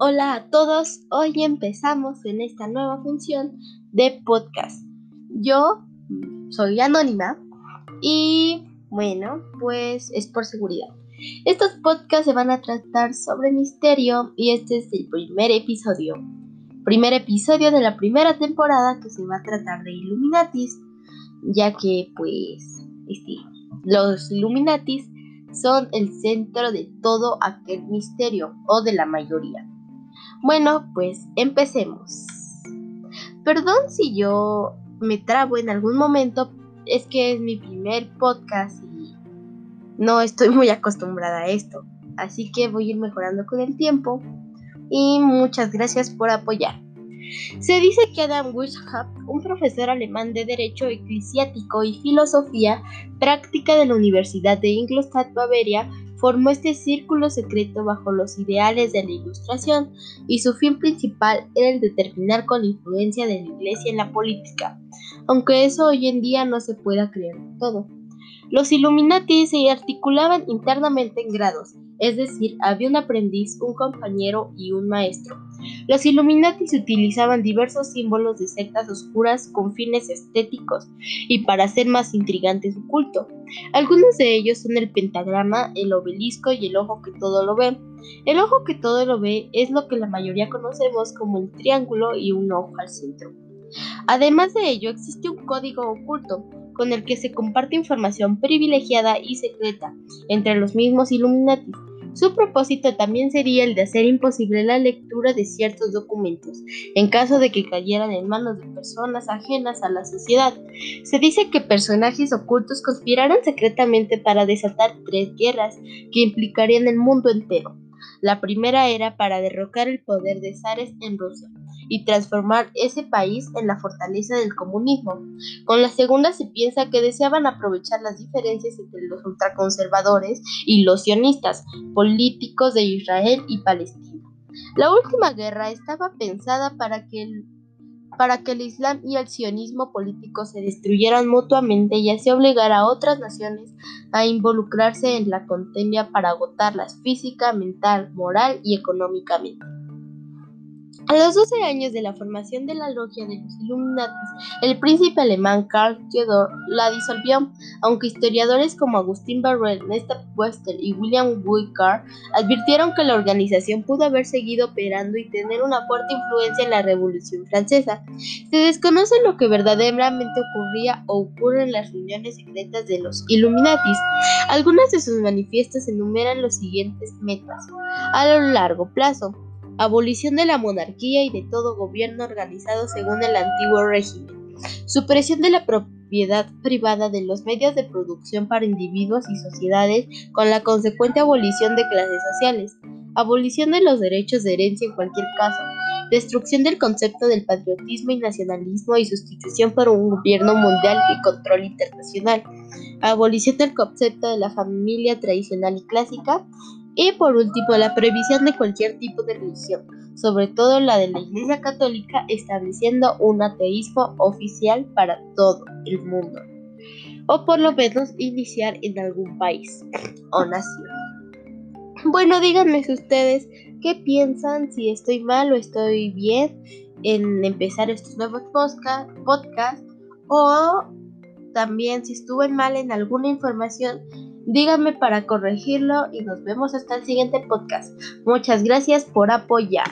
Hola a todos, hoy empezamos en esta nueva función de podcast. Yo soy anónima y bueno, pues es por seguridad. Estos podcasts se van a tratar sobre misterio y este es el primer episodio. Primer episodio de la primera temporada que se va a tratar de Illuminatis, ya que pues este, los Illuminatis son el centro de todo aquel misterio o de la mayoría. Bueno, pues empecemos. Perdón si yo me trabo en algún momento, es que es mi primer podcast y no estoy muy acostumbrada a esto. Así que voy a ir mejorando con el tiempo y muchas gracias por apoyar. Se dice que Adam Weishaupt, un profesor alemán de Derecho Eclesiástico y Filosofía Práctica de la Universidad de Ingolstadt, Bavaria, formó este círculo secreto bajo los ideales de la Ilustración y su fin principal era el de terminar con la influencia de la Iglesia en la política, aunque eso hoy en día no se pueda creer todo. Los Illuminati se articulaban internamente en grados, es decir, había un aprendiz, un compañero y un maestro. Los Illuminati utilizaban diversos símbolos de sectas oscuras con fines estéticos y para hacer más intrigante su culto. Algunos de ellos son el pentagrama, el obelisco y el ojo que todo lo ve. El ojo que todo lo ve es lo que la mayoría conocemos como el triángulo y un ojo al centro. Además de ello, existe un código oculto con el que se comparte información privilegiada y secreta entre los mismos Illuminati. Su propósito también sería el de hacer imposible la lectura de ciertos documentos, en caso de que cayeran en manos de personas ajenas a la sociedad. Se dice que personajes ocultos conspiraron secretamente para desatar tres guerras que implicarían el mundo entero. La primera era para derrocar el poder de zares en Rusia y transformar ese país en la fortaleza del comunismo. Con la segunda se piensa que deseaban aprovechar las diferencias entre los ultraconservadores y los sionistas, políticos de Israel y Palestina. La última guerra estaba pensada para que el para que el Islam y el sionismo político se destruyeran mutuamente y así obligar a otras naciones a involucrarse en la contienda para agotarlas física, mental, moral y económicamente. A los 12 años de la formación de la logia de los Illuminatis, el príncipe alemán Karl Theodor la disolvió, aunque historiadores como Agustín Barrel, Nesta Wester y William Wickard advirtieron que la organización pudo haber seguido operando y tener una fuerte influencia en la Revolución Francesa. Se desconoce lo que verdaderamente ocurría o ocurre en las reuniones secretas de los Illuminatis. Algunas de sus manifiestos enumeran los siguientes metas a lo largo plazo abolición de la monarquía y de todo gobierno organizado según el antiguo régimen, supresión de la propiedad privada de los medios de producción para individuos y sociedades con la consecuente abolición de clases sociales, abolición de los derechos de herencia en cualquier caso, destrucción del concepto del patriotismo y nacionalismo y sustitución por un gobierno mundial y control internacional, abolición del concepto de la familia tradicional y clásica, y por último, la prohibición de cualquier tipo de religión, sobre todo la de la Iglesia Católica, estableciendo un ateísmo oficial para todo el mundo, o por lo menos iniciar en algún país o nación. Bueno, díganme ustedes qué piensan, si estoy mal o estoy bien en empezar estos nuevos podcasts, o también si estuve mal en alguna información Díganme para corregirlo y nos vemos hasta el siguiente podcast. Muchas gracias por apoyar.